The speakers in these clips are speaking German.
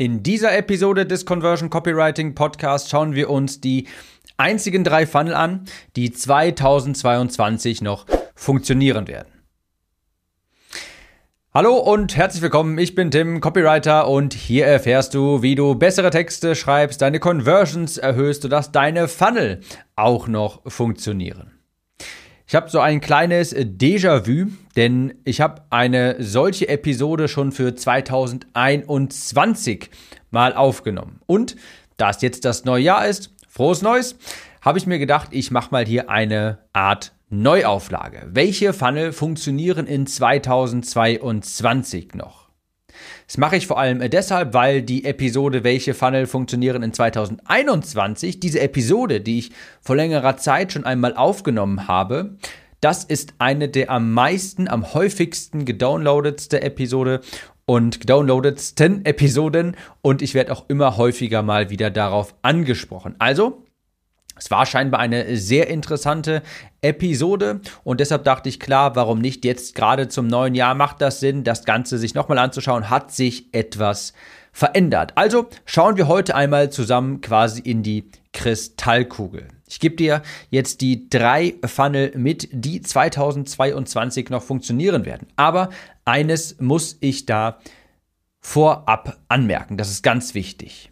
In dieser Episode des Conversion Copywriting Podcast schauen wir uns die einzigen drei Funnel an, die 2022 noch funktionieren werden. Hallo und herzlich willkommen, ich bin Tim, Copywriter und hier erfährst du, wie du bessere Texte schreibst, deine Conversions erhöhst, sodass deine Funnel auch noch funktionieren. Ich habe so ein kleines Déjà-vu, denn ich habe eine solche Episode schon für 2021 mal aufgenommen. Und da es jetzt das neue Jahr ist, frohes Neues, habe ich mir gedacht, ich mache mal hier eine Art Neuauflage. Welche Funnel funktionieren in 2022 noch? Das mache ich vor allem deshalb, weil die Episode Welche Funnel funktionieren in 2021, diese Episode, die ich vor längerer Zeit schon einmal aufgenommen habe, das ist eine der am meisten, am häufigsten gedownloadetste Episode und gedownloadetsten Episoden und ich werde auch immer häufiger mal wieder darauf angesprochen. Also, es war scheinbar eine sehr interessante Episode und deshalb dachte ich, klar, warum nicht jetzt gerade zum neuen Jahr macht das Sinn, das Ganze sich nochmal anzuschauen, hat sich etwas verändert. Also schauen wir heute einmal zusammen quasi in die Kristallkugel. Ich gebe dir jetzt die drei Funnel mit, die 2022 noch funktionieren werden. Aber eines muss ich da vorab anmerken, das ist ganz wichtig.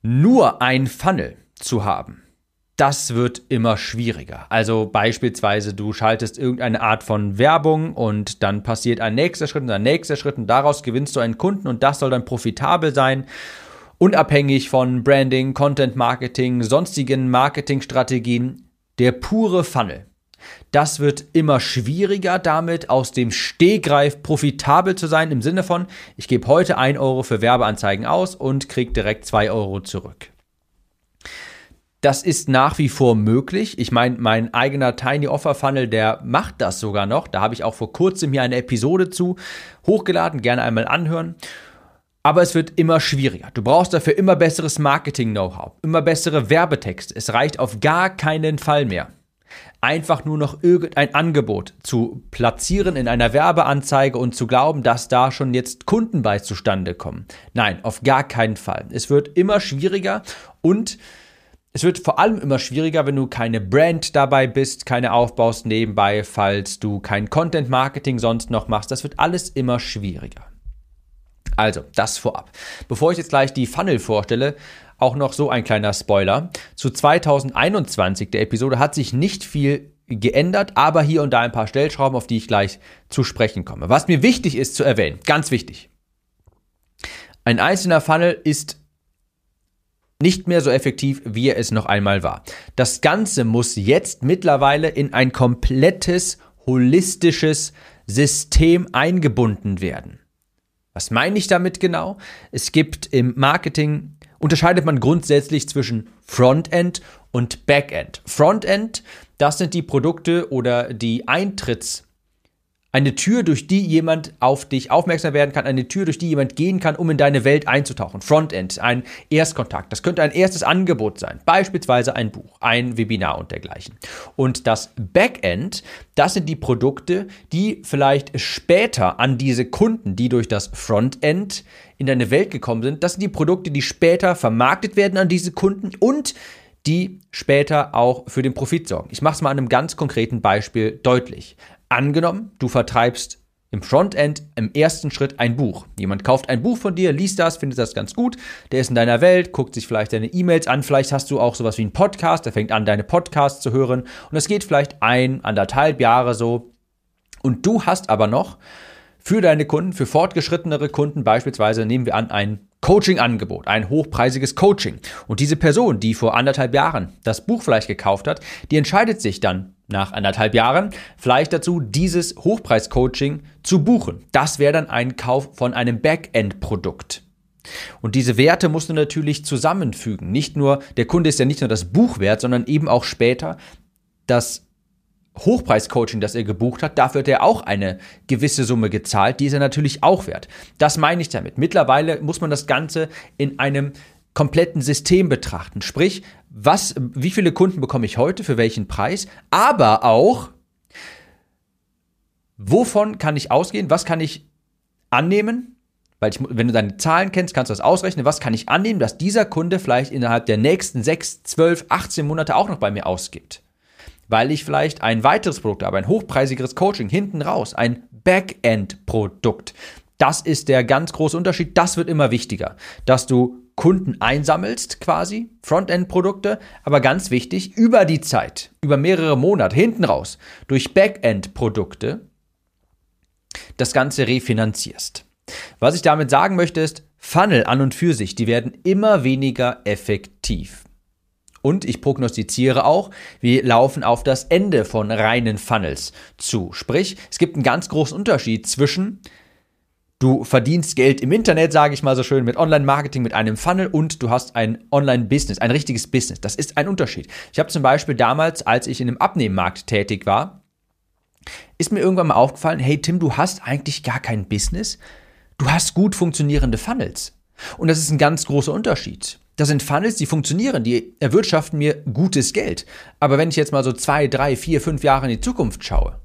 Nur ein Funnel zu haben. Das wird immer schwieriger. Also beispielsweise, du schaltest irgendeine Art von Werbung und dann passiert ein nächster Schritt und ein nächster Schritt und daraus gewinnst du einen Kunden und das soll dann profitabel sein. Unabhängig von Branding, Content Marketing, sonstigen Marketingstrategien, der pure Funnel. Das wird immer schwieriger, damit aus dem Stehgreif profitabel zu sein, im Sinne von, ich gebe heute 1 Euro für Werbeanzeigen aus und kriege direkt 2 Euro zurück. Das ist nach wie vor möglich. Ich meine, mein eigener Tiny Offer Funnel, der macht das sogar noch. Da habe ich auch vor kurzem hier eine Episode zu hochgeladen. Gerne einmal anhören. Aber es wird immer schwieriger. Du brauchst dafür immer besseres Marketing-Know-how, immer bessere Werbetexte. Es reicht auf gar keinen Fall mehr. Einfach nur noch irgendein Angebot zu platzieren in einer Werbeanzeige und zu glauben, dass da schon jetzt Kunden bei zustande kommen. Nein, auf gar keinen Fall. Es wird immer schwieriger und es wird vor allem immer schwieriger, wenn du keine Brand dabei bist, keine aufbaust nebenbei, falls du kein Content Marketing sonst noch machst. Das wird alles immer schwieriger. Also, das vorab. Bevor ich jetzt gleich die Funnel vorstelle, auch noch so ein kleiner Spoiler. Zu 2021 der Episode hat sich nicht viel geändert, aber hier und da ein paar Stellschrauben, auf die ich gleich zu sprechen komme. Was mir wichtig ist zu erwähnen, ganz wichtig. Ein einzelner Funnel ist nicht mehr so effektiv, wie er es noch einmal war. Das Ganze muss jetzt mittlerweile in ein komplettes, holistisches System eingebunden werden. Was meine ich damit genau? Es gibt im Marketing, unterscheidet man grundsätzlich zwischen Frontend und Backend. Frontend, das sind die Produkte oder die Eintritts- eine Tür, durch die jemand auf dich aufmerksam werden kann, eine Tür, durch die jemand gehen kann, um in deine Welt einzutauchen. Frontend, ein Erstkontakt. Das könnte ein erstes Angebot sein, beispielsweise ein Buch, ein Webinar und dergleichen. Und das Backend, das sind die Produkte, die vielleicht später an diese Kunden, die durch das Frontend in deine Welt gekommen sind, das sind die Produkte, die später vermarktet werden an diese Kunden und die später auch für den Profit sorgen. Ich mache es mal an einem ganz konkreten Beispiel deutlich. Angenommen, du vertreibst im Frontend im ersten Schritt ein Buch. Jemand kauft ein Buch von dir, liest das, findet das ganz gut, der ist in deiner Welt, guckt sich vielleicht deine E-Mails an, vielleicht hast du auch sowas wie einen Podcast, der fängt an, deine Podcasts zu hören und es geht vielleicht ein, anderthalb Jahre so und du hast aber noch für deine Kunden, für fortgeschrittenere Kunden beispielsweise, nehmen wir an, ein Coaching-Angebot, ein hochpreisiges Coaching. Und diese Person, die vor anderthalb Jahren das Buch vielleicht gekauft hat, die entscheidet sich dann nach anderthalb Jahren vielleicht dazu, dieses Hochpreis-Coaching zu buchen. Das wäre dann ein Kauf von einem Backend-Produkt. Und diese Werte musst du natürlich zusammenfügen. Nicht nur, der Kunde ist ja nicht nur das Buch wert, sondern eben auch später das Hochpreis-Coaching, das er gebucht hat, dafür hat er auch eine gewisse Summe gezahlt, die ist er natürlich auch wert. Das meine ich damit. Mittlerweile muss man das Ganze in einem kompletten System betrachten. Sprich, was, wie viele Kunden bekomme ich heute, für welchen Preis, aber auch, wovon kann ich ausgehen, was kann ich annehmen, Weil ich, wenn du deine Zahlen kennst, kannst du das ausrechnen. Was kann ich annehmen, dass dieser Kunde vielleicht innerhalb der nächsten 6, 12, 18 Monate auch noch bei mir ausgibt? Weil ich vielleicht ein weiteres Produkt habe, ein hochpreisigeres Coaching hinten raus, ein Backend-Produkt. Das ist der ganz große Unterschied. Das wird immer wichtiger, dass du Kunden einsammelst, quasi, Frontend-Produkte, aber ganz wichtig, über die Zeit, über mehrere Monate, hinten raus, durch Backend-Produkte das Ganze refinanzierst. Was ich damit sagen möchte ist, Funnel an und für sich, die werden immer weniger effektiv. Und ich prognostiziere auch, wir laufen auf das Ende von reinen Funnels zu. Sprich, es gibt einen ganz großen Unterschied zwischen du verdienst Geld im Internet, sage ich mal so schön, mit Online-Marketing, mit einem Funnel und du hast ein Online-Business, ein richtiges Business. Das ist ein Unterschied. Ich habe zum Beispiel damals, als ich in einem Abnehmmarkt tätig war, ist mir irgendwann mal aufgefallen, hey Tim, du hast eigentlich gar kein Business. Du hast gut funktionierende Funnels. Und das ist ein ganz großer Unterschied. Das sind Funnels, die funktionieren, die erwirtschaften mir gutes Geld. Aber wenn ich jetzt mal so zwei, drei, vier, fünf Jahre in die Zukunft schaue,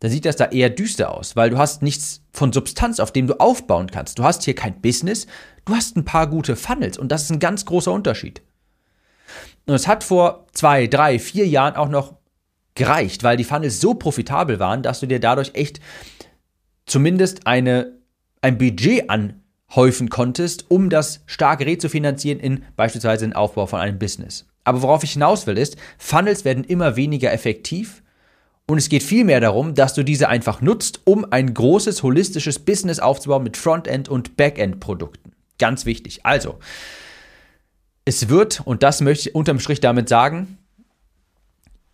dann sieht das da eher düster aus, weil du hast nichts von Substanz, auf dem du aufbauen kannst. Du hast hier kein Business, du hast ein paar gute Funnels und das ist ein ganz großer Unterschied. Und es hat vor zwei, drei, vier Jahren auch noch gereicht, weil die Funnels so profitabel waren, dass du dir dadurch echt zumindest eine ein Budget anhäufen konntest, um das starke rezufinanzieren in beispielsweise den Aufbau von einem Business. Aber worauf ich hinaus will ist, Funnels werden immer weniger effektiv und es geht vielmehr darum, dass du diese einfach nutzt, um ein großes holistisches Business aufzubauen mit Frontend und Backend Produkten. Ganz wichtig. Also, es wird, und das möchte ich unterm Strich damit sagen,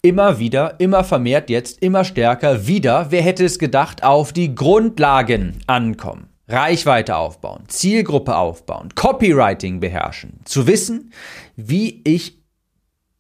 immer wieder, immer vermehrt jetzt, immer stärker wieder, wer hätte es gedacht, auf die Grundlagen ankommen. Reichweite aufbauen, Zielgruppe aufbauen, Copywriting beherrschen, zu wissen, wie ich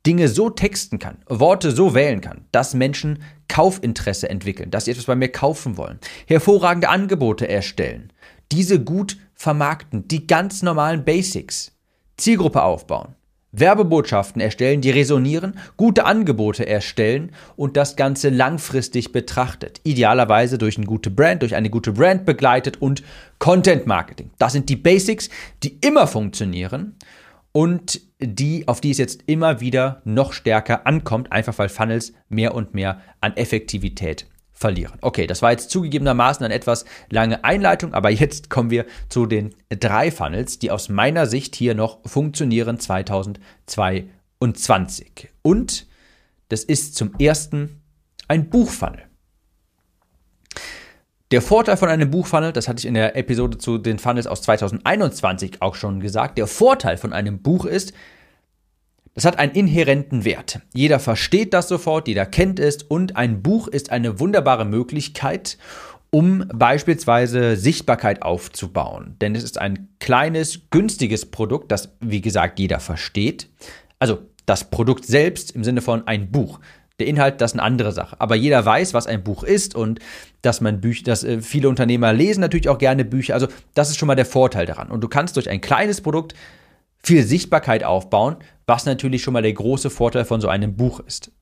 Dinge so texten kann, Worte so wählen kann, dass Menschen Kaufinteresse entwickeln, dass sie etwas bei mir kaufen wollen, hervorragende Angebote erstellen, diese gut vermarkten, die ganz normalen Basics, Zielgruppe aufbauen, Werbebotschaften erstellen, die resonieren, gute Angebote erstellen und das Ganze langfristig betrachtet. Idealerweise durch eine gute Brand, durch eine gute Brand begleitet und Content Marketing. Das sind die Basics, die immer funktionieren und die, auf die es jetzt immer wieder noch stärker ankommt, einfach weil Funnels mehr und mehr an Effektivität verlieren. Okay, das war jetzt zugegebenermaßen eine etwas lange Einleitung, aber jetzt kommen wir zu den drei Funnels, die aus meiner Sicht hier noch funktionieren 2022. Und das ist zum ersten ein Buchfunnel. Der Vorteil von einem Buchfunnel, das hatte ich in der Episode zu den Funnels aus 2021 auch schon gesagt, der Vorteil von einem Buch ist, das hat einen inhärenten Wert. Jeder versteht das sofort, jeder kennt es und ein Buch ist eine wunderbare Möglichkeit, um beispielsweise Sichtbarkeit aufzubauen. Denn es ist ein kleines, günstiges Produkt, das, wie gesagt, jeder versteht. Also das Produkt selbst im Sinne von ein Buch. Der Inhalt, das ist eine andere Sache. Aber jeder weiß, was ein Buch ist und dass man Bücher, dass äh, viele Unternehmer lesen natürlich auch gerne Bücher. Also das ist schon mal der Vorteil daran. Und du kannst durch ein kleines Produkt viel Sichtbarkeit aufbauen, was natürlich schon mal der große Vorteil von so einem Buch ist.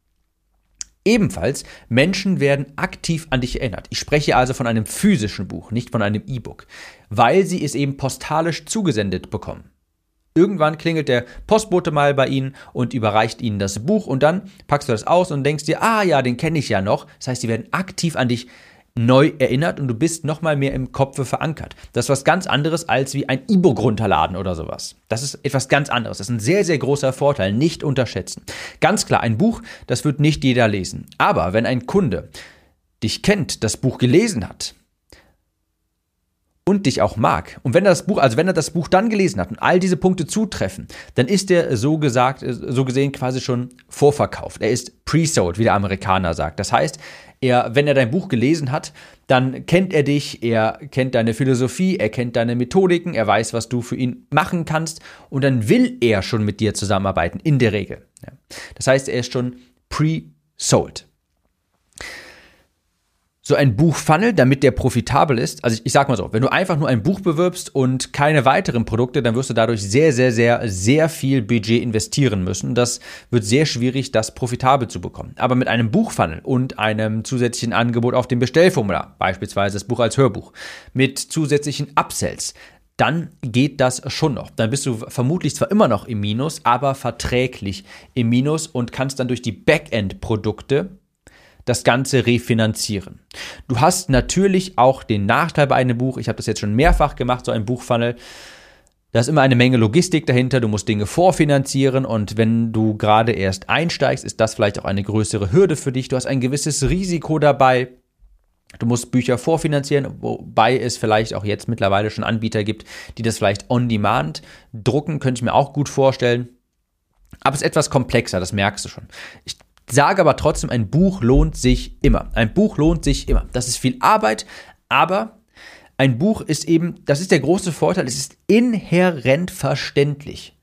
Ebenfalls, Menschen werden aktiv an dich erinnert. Ich spreche also von einem physischen Buch, nicht von einem E-Book, weil sie es eben postalisch zugesendet bekommen. Irgendwann klingelt der Postbote mal bei Ihnen und überreicht Ihnen das Buch und dann packst du das aus und denkst dir, ah ja, den kenne ich ja noch. Das heißt, sie werden aktiv an dich neu erinnert und du bist nochmal mehr im Kopf verankert. Das ist was ganz anderes als wie ein E-Book runterladen oder sowas. Das ist etwas ganz anderes. Das ist ein sehr, sehr großer Vorteil. Nicht unterschätzen. Ganz klar, ein Buch, das wird nicht jeder lesen. Aber wenn ein Kunde dich kennt, das Buch gelesen hat, und dich auch mag. Und wenn er das Buch, also wenn er das Buch dann gelesen hat und all diese Punkte zutreffen, dann ist er so gesagt, so gesehen quasi schon vorverkauft. Er ist pre-sold, wie der Amerikaner sagt. Das heißt, er, wenn er dein Buch gelesen hat, dann kennt er dich, er kennt deine Philosophie, er kennt deine Methodiken, er weiß, was du für ihn machen kannst und dann will er schon mit dir zusammenarbeiten, in der Regel. Das heißt, er ist schon pre-sold. So ein Buchfunnel, damit der profitabel ist. Also ich, ich sag mal so, wenn du einfach nur ein Buch bewirbst und keine weiteren Produkte, dann wirst du dadurch sehr, sehr, sehr, sehr viel Budget investieren müssen. Das wird sehr schwierig, das profitabel zu bekommen. Aber mit einem Buchfunnel und einem zusätzlichen Angebot auf dem Bestellformular, beispielsweise das Buch als Hörbuch, mit zusätzlichen Upsells, dann geht das schon noch. Dann bist du vermutlich zwar immer noch im Minus, aber verträglich im Minus und kannst dann durch die Backend-Produkte das Ganze refinanzieren. Du hast natürlich auch den Nachteil bei einem Buch, ich habe das jetzt schon mehrfach gemacht, so ein Buchfunnel, da ist immer eine Menge Logistik dahinter, du musst Dinge vorfinanzieren und wenn du gerade erst einsteigst, ist das vielleicht auch eine größere Hürde für dich. Du hast ein gewisses Risiko dabei. Du musst Bücher vorfinanzieren, wobei es vielleicht auch jetzt mittlerweile schon Anbieter gibt, die das vielleicht on demand drucken, könnte ich mir auch gut vorstellen. Aber es ist etwas komplexer, das merkst du schon. Ich Sage aber trotzdem, ein Buch lohnt sich immer. Ein Buch lohnt sich immer. Das ist viel Arbeit, aber ein Buch ist eben, das ist der große Vorteil, es ist inhärent verständlich.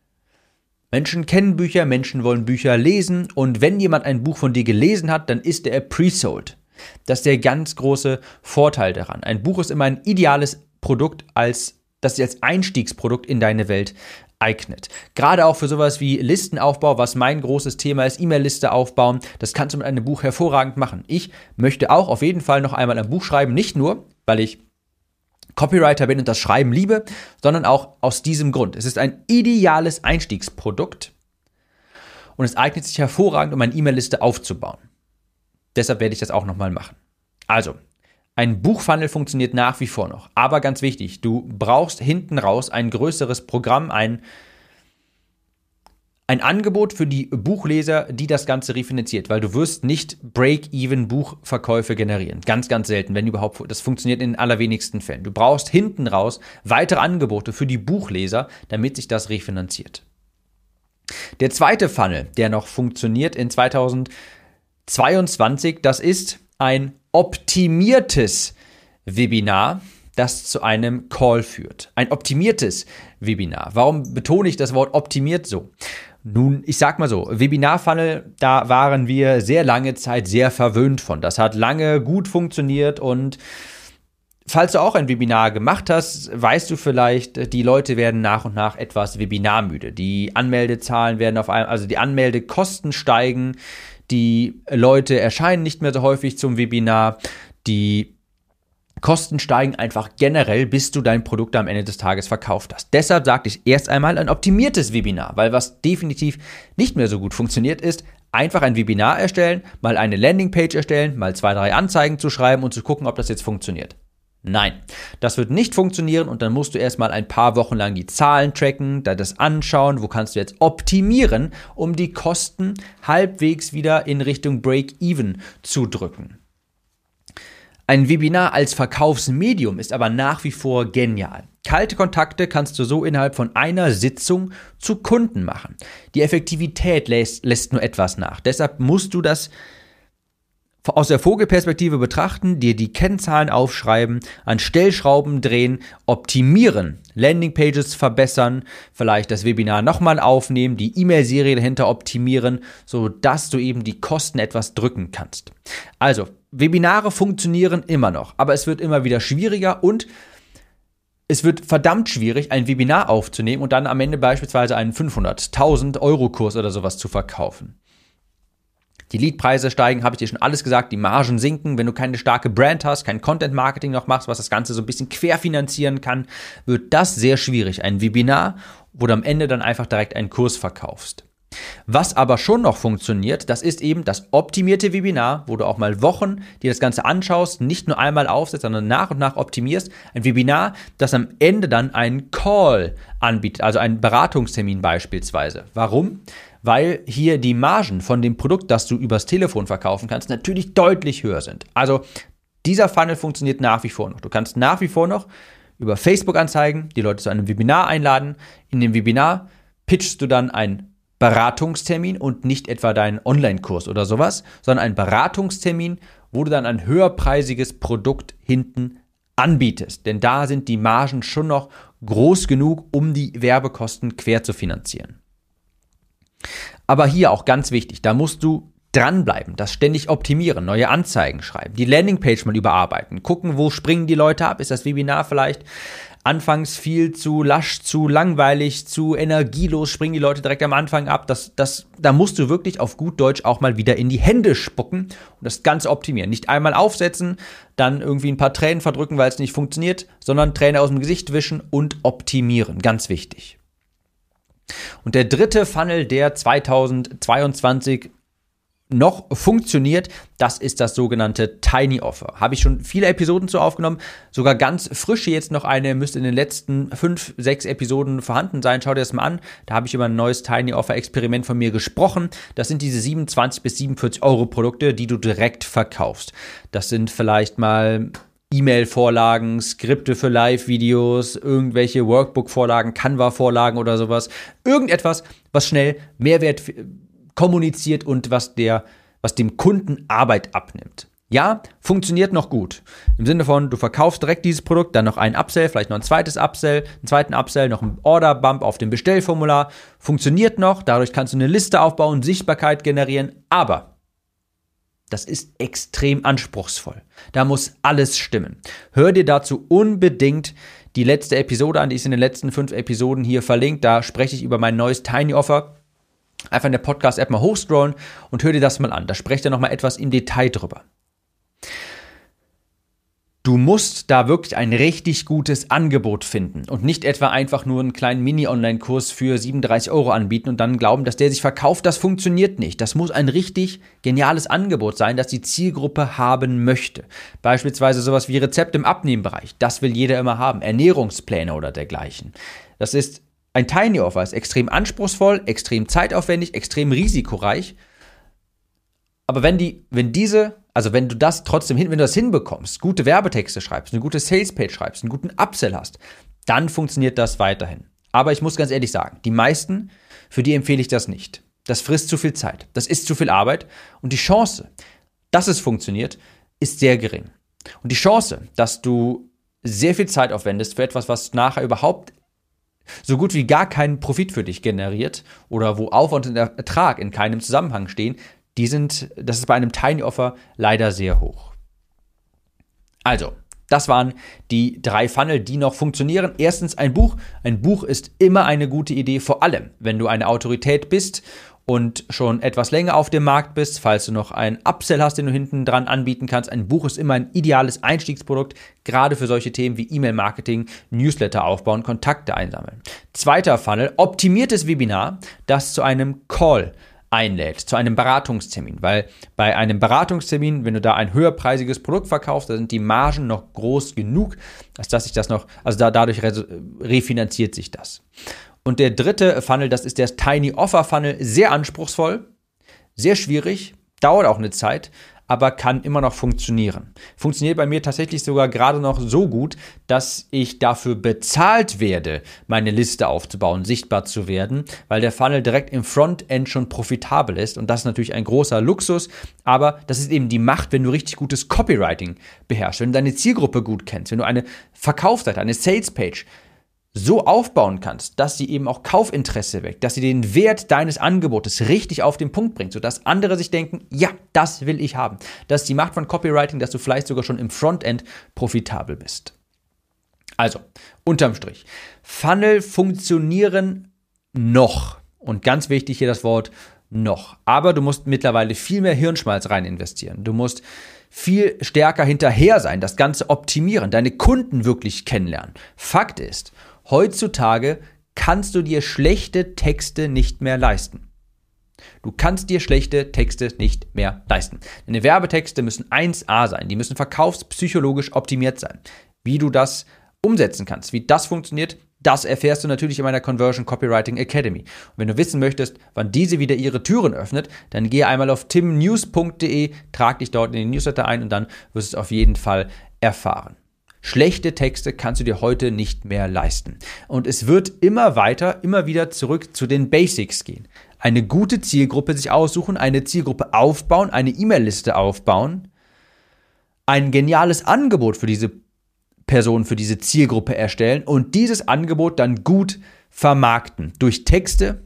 Menschen kennen Bücher, Menschen wollen Bücher lesen und wenn jemand ein Buch von dir gelesen hat, dann ist er pre-sold. Das ist der ganz große Vorteil daran. Ein Buch ist immer ein ideales Produkt als das als Einstiegsprodukt in deine Welt eignet. Gerade auch für sowas wie Listenaufbau, was mein großes Thema ist, E-Mail-Liste aufbauen, das kannst du mit einem Buch hervorragend machen. Ich möchte auch auf jeden Fall noch einmal ein Buch schreiben, nicht nur, weil ich Copywriter bin und das Schreiben liebe, sondern auch aus diesem Grund. Es ist ein ideales Einstiegsprodukt und es eignet sich hervorragend, um eine E-Mail-Liste aufzubauen. Deshalb werde ich das auch nochmal machen. Also, ein Buchfunnel funktioniert nach wie vor noch. Aber ganz wichtig, du brauchst hinten raus ein größeres Programm, ein, ein Angebot für die Buchleser, die das Ganze refinanziert, weil du wirst nicht Break-Even Buchverkäufe generieren. Ganz, ganz selten, wenn überhaupt. Das funktioniert in den allerwenigsten Fällen. Du brauchst hinten raus weitere Angebote für die Buchleser, damit sich das refinanziert. Der zweite Funnel, der noch funktioniert in 2022, das ist ein optimiertes Webinar, das zu einem Call führt. Ein optimiertes Webinar. Warum betone ich das Wort optimiert so? Nun, ich sag mal so, Webinar-Funnel, da waren wir sehr lange Zeit sehr verwöhnt von. Das hat lange gut funktioniert und falls du auch ein Webinar gemacht hast, weißt du vielleicht, die Leute werden nach und nach etwas webinarmüde. Die Anmeldezahlen werden auf einmal, also die Anmeldekosten steigen, die Leute erscheinen nicht mehr so häufig zum Webinar, die Kosten steigen einfach generell, bis du dein Produkt am Ende des Tages verkauft hast. Deshalb sagte ich erst einmal ein optimiertes Webinar, weil was definitiv nicht mehr so gut funktioniert ist, einfach ein Webinar erstellen, mal eine Landingpage erstellen, mal zwei, drei Anzeigen zu schreiben und zu gucken, ob das jetzt funktioniert. Nein, das wird nicht funktionieren und dann musst du erstmal ein paar Wochen lang die Zahlen tracken, da das anschauen, wo kannst du jetzt optimieren, um die Kosten halbwegs wieder in Richtung Break-Even zu drücken. Ein Webinar als Verkaufsmedium ist aber nach wie vor genial. Kalte Kontakte kannst du so innerhalb von einer Sitzung zu Kunden machen. Die Effektivität lässt, lässt nur etwas nach. Deshalb musst du das aus der Vogelperspektive betrachten, dir die Kennzahlen aufschreiben, an Stellschrauben drehen, optimieren, Landingpages verbessern, vielleicht das Webinar nochmal aufnehmen, die E-Mail-Serie dahinter optimieren, sodass du eben die Kosten etwas drücken kannst. Also, Webinare funktionieren immer noch, aber es wird immer wieder schwieriger und es wird verdammt schwierig, ein Webinar aufzunehmen und dann am Ende beispielsweise einen 500.000 Euro Kurs oder sowas zu verkaufen. Die Leadpreise steigen, habe ich dir schon alles gesagt, die Margen sinken. Wenn du keine starke Brand hast, kein Content Marketing noch machst, was das Ganze so ein bisschen querfinanzieren kann, wird das sehr schwierig. Ein Webinar, wo du am Ende dann einfach direkt einen Kurs verkaufst. Was aber schon noch funktioniert, das ist eben das optimierte Webinar, wo du auch mal Wochen dir das Ganze anschaust, nicht nur einmal aufsetzt, sondern nach und nach optimierst. Ein Webinar, das am Ende dann einen Call anbietet, also einen Beratungstermin beispielsweise. Warum? Weil hier die Margen von dem Produkt, das du übers Telefon verkaufen kannst, natürlich deutlich höher sind. Also dieser Funnel funktioniert nach wie vor noch. Du kannst nach wie vor noch über Facebook anzeigen, die Leute zu einem Webinar einladen. In dem Webinar pitchst du dann einen Beratungstermin und nicht etwa deinen Online-Kurs oder sowas, sondern einen Beratungstermin, wo du dann ein höherpreisiges Produkt hinten anbietest. Denn da sind die Margen schon noch groß genug, um die Werbekosten quer zu finanzieren. Aber hier auch ganz wichtig, da musst du dranbleiben, das ständig optimieren, neue Anzeigen schreiben, die Landingpage mal überarbeiten, gucken, wo springen die Leute ab, ist das Webinar vielleicht anfangs viel zu lasch, zu langweilig, zu energielos, springen die Leute direkt am Anfang ab. Das, das, da musst du wirklich auf gut Deutsch auch mal wieder in die Hände spucken und das Ganze optimieren. Nicht einmal aufsetzen, dann irgendwie ein paar Tränen verdrücken, weil es nicht funktioniert, sondern Tränen aus dem Gesicht wischen und optimieren. Ganz wichtig. Und der dritte Funnel, der 2022 noch funktioniert, das ist das sogenannte Tiny Offer. Habe ich schon viele Episoden zu aufgenommen, sogar ganz frische jetzt noch eine, müsste in den letzten fünf, sechs Episoden vorhanden sein. Schau dir das mal an. Da habe ich über ein neues Tiny Offer Experiment von mir gesprochen. Das sind diese 27 bis 47 Euro Produkte, die du direkt verkaufst. Das sind vielleicht mal E-Mail-Vorlagen, Skripte für Live-Videos, irgendwelche Workbook-Vorlagen, Canva-Vorlagen oder sowas. Irgendetwas, was schnell Mehrwert kommuniziert und was der, was dem Kunden Arbeit abnimmt. Ja, funktioniert noch gut. Im Sinne von, du verkaufst direkt dieses Produkt, dann noch ein Upsell, vielleicht noch ein zweites Upsell, einen zweiten Upsell, noch ein Order-Bump auf dem Bestellformular. Funktioniert noch, dadurch kannst du eine Liste aufbauen, Sichtbarkeit generieren, aber das ist extrem anspruchsvoll. Da muss alles stimmen. Hör dir dazu unbedingt die letzte Episode an, die ist in den letzten fünf Episoden hier verlinkt. Da spreche ich über mein neues Tiny Offer einfach in der Podcast-App mal hochscrollen und hör dir das mal an. Da sprecht er nochmal etwas im Detail drüber. Du musst da wirklich ein richtig gutes Angebot finden und nicht etwa einfach nur einen kleinen Mini-Online-Kurs für 37 Euro anbieten und dann glauben, dass der sich verkauft. Das funktioniert nicht. Das muss ein richtig geniales Angebot sein, das die Zielgruppe haben möchte. Beispielsweise sowas wie Rezept im Abnehmbereich. Das will jeder immer haben. Ernährungspläne oder dergleichen. Das ist ein Tiny Offer ist extrem anspruchsvoll, extrem zeitaufwendig, extrem risikoreich. Aber wenn die, wenn diese, also wenn du das trotzdem hin, wenn du das hinbekommst, gute Werbetexte schreibst, eine gute Salespage schreibst, einen guten Upsell hast, dann funktioniert das weiterhin. Aber ich muss ganz ehrlich sagen, die meisten, für die empfehle ich das nicht. Das frisst zu viel Zeit, das ist zu viel Arbeit und die Chance, dass es funktioniert, ist sehr gering. Und die Chance, dass du sehr viel Zeit aufwendest für etwas, was nachher überhaupt so gut wie gar keinen Profit für dich generiert oder wo Aufwand und Ertrag in keinem Zusammenhang stehen, die sind, das ist bei einem Tiny Offer leider sehr hoch. Also, das waren die drei Funnel, die noch funktionieren. Erstens ein Buch. Ein Buch ist immer eine gute Idee, vor allem wenn du eine Autorität bist und schon etwas länger auf dem Markt bist, falls du noch einen Upsell hast, den du hinten dran anbieten kannst. Ein Buch ist immer ein ideales Einstiegsprodukt, gerade für solche Themen wie E-Mail-Marketing, Newsletter aufbauen, Kontakte einsammeln. Zweiter Funnel, optimiertes Webinar, das zu einem Call einlädt, zu einem Beratungstermin, weil bei einem Beratungstermin, wenn du da ein höherpreisiges Produkt verkaufst, da sind die Margen noch groß genug, als dass sich das noch, also da, dadurch refinanziert sich das. Und der dritte Funnel, das ist der Tiny Offer Funnel, sehr anspruchsvoll, sehr schwierig, dauert auch eine Zeit, aber kann immer noch funktionieren. Funktioniert bei mir tatsächlich sogar gerade noch so gut, dass ich dafür bezahlt werde, meine Liste aufzubauen, sichtbar zu werden, weil der Funnel direkt im Frontend schon profitabel ist. Und das ist natürlich ein großer Luxus, aber das ist eben die Macht, wenn du richtig gutes Copywriting beherrschst, wenn du deine Zielgruppe gut kennst, wenn du eine Verkaufsseite, eine Salespage so aufbauen kannst, dass sie eben auch Kaufinteresse weckt, dass sie den Wert deines Angebotes richtig auf den Punkt bringt, sodass andere sich denken, ja, das will ich haben. Das ist die Macht von Copywriting, dass du vielleicht sogar schon im Frontend profitabel bist. Also, unterm Strich, Funnel funktionieren noch. Und ganz wichtig hier das Wort noch. Aber du musst mittlerweile viel mehr Hirnschmalz rein investieren. Du musst viel stärker hinterher sein, das Ganze optimieren, deine Kunden wirklich kennenlernen. Fakt ist, Heutzutage kannst du dir schlechte Texte nicht mehr leisten. Du kannst dir schlechte Texte nicht mehr leisten. Deine Werbetexte müssen 1A sein, die müssen verkaufspsychologisch optimiert sein. Wie du das umsetzen kannst, wie das funktioniert, das erfährst du natürlich in meiner Conversion Copywriting Academy. Und wenn du wissen möchtest, wann diese wieder ihre Türen öffnet, dann gehe einmal auf timnews.de, trag dich dort in den Newsletter ein und dann wirst du es auf jeden Fall erfahren. Schlechte Texte kannst du dir heute nicht mehr leisten. Und es wird immer weiter, immer wieder zurück zu den Basics gehen. Eine gute Zielgruppe sich aussuchen, eine Zielgruppe aufbauen, eine E-Mail-Liste aufbauen, ein geniales Angebot für diese Person, für diese Zielgruppe erstellen und dieses Angebot dann gut vermarkten durch Texte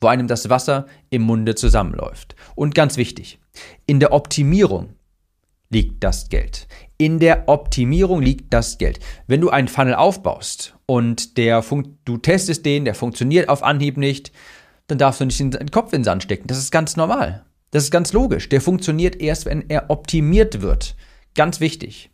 wo einem das Wasser im Munde zusammenläuft. Und ganz wichtig, in der Optimierung liegt das Geld. In der Optimierung liegt das Geld. Wenn du einen Funnel aufbaust und der du testest den, der funktioniert auf Anhieb nicht, dann darfst du nicht den Kopf in den Sand stecken. Das ist ganz normal. Das ist ganz logisch. Der funktioniert erst, wenn er optimiert wird. Ganz wichtig.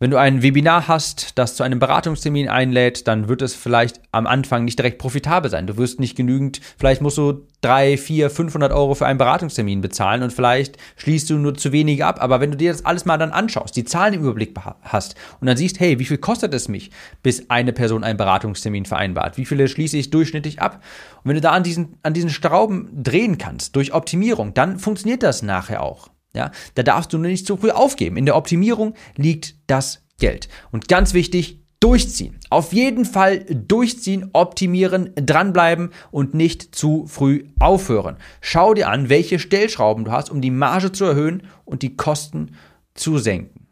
Wenn du ein Webinar hast, das zu einem Beratungstermin einlädt, dann wird es vielleicht am Anfang nicht direkt profitabel sein. Du wirst nicht genügend, vielleicht musst du drei, vier, 500 Euro für einen Beratungstermin bezahlen und vielleicht schließt du nur zu wenige ab. Aber wenn du dir das alles mal dann anschaust, die Zahlen im Überblick hast und dann siehst, hey, wie viel kostet es mich, bis eine Person einen Beratungstermin vereinbart? Wie viele schließe ich durchschnittlich ab? Und wenn du da an diesen, an diesen Schrauben drehen kannst durch Optimierung, dann funktioniert das nachher auch. Ja, da darfst du nicht zu früh aufgeben. In der Optimierung liegt das Geld. Und ganz wichtig, durchziehen. Auf jeden Fall durchziehen, optimieren, dranbleiben und nicht zu früh aufhören. Schau dir an, welche Stellschrauben du hast, um die Marge zu erhöhen und die Kosten zu senken.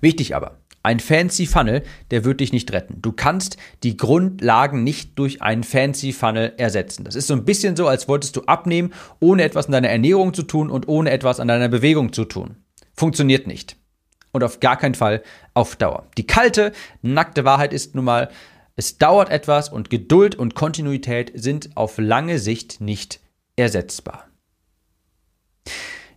Wichtig aber, ein fancy Funnel, der wird dich nicht retten. Du kannst die Grundlagen nicht durch einen fancy Funnel ersetzen. Das ist so ein bisschen so, als wolltest du abnehmen, ohne etwas an deiner Ernährung zu tun und ohne etwas an deiner Bewegung zu tun. Funktioniert nicht. Und auf gar keinen Fall auf Dauer. Die kalte, nackte Wahrheit ist nun mal, es dauert etwas und Geduld und Kontinuität sind auf lange Sicht nicht ersetzbar.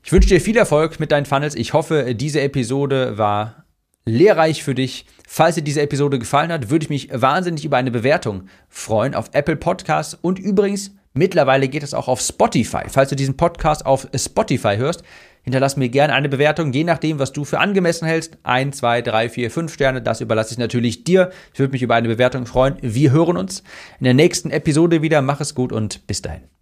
Ich wünsche dir viel Erfolg mit deinen Funnels. Ich hoffe, diese Episode war lehrreich für dich. Falls dir diese Episode gefallen hat, würde ich mich wahnsinnig über eine Bewertung freuen auf Apple Podcasts und übrigens mittlerweile geht es auch auf Spotify. Falls du diesen Podcast auf Spotify hörst, hinterlass mir gerne eine Bewertung, je nachdem, was du für angemessen hältst. Ein, zwei, drei, vier, fünf Sterne, das überlasse ich natürlich dir. Ich würde mich über eine Bewertung freuen. Wir hören uns in der nächsten Episode wieder. Mach es gut und bis dahin.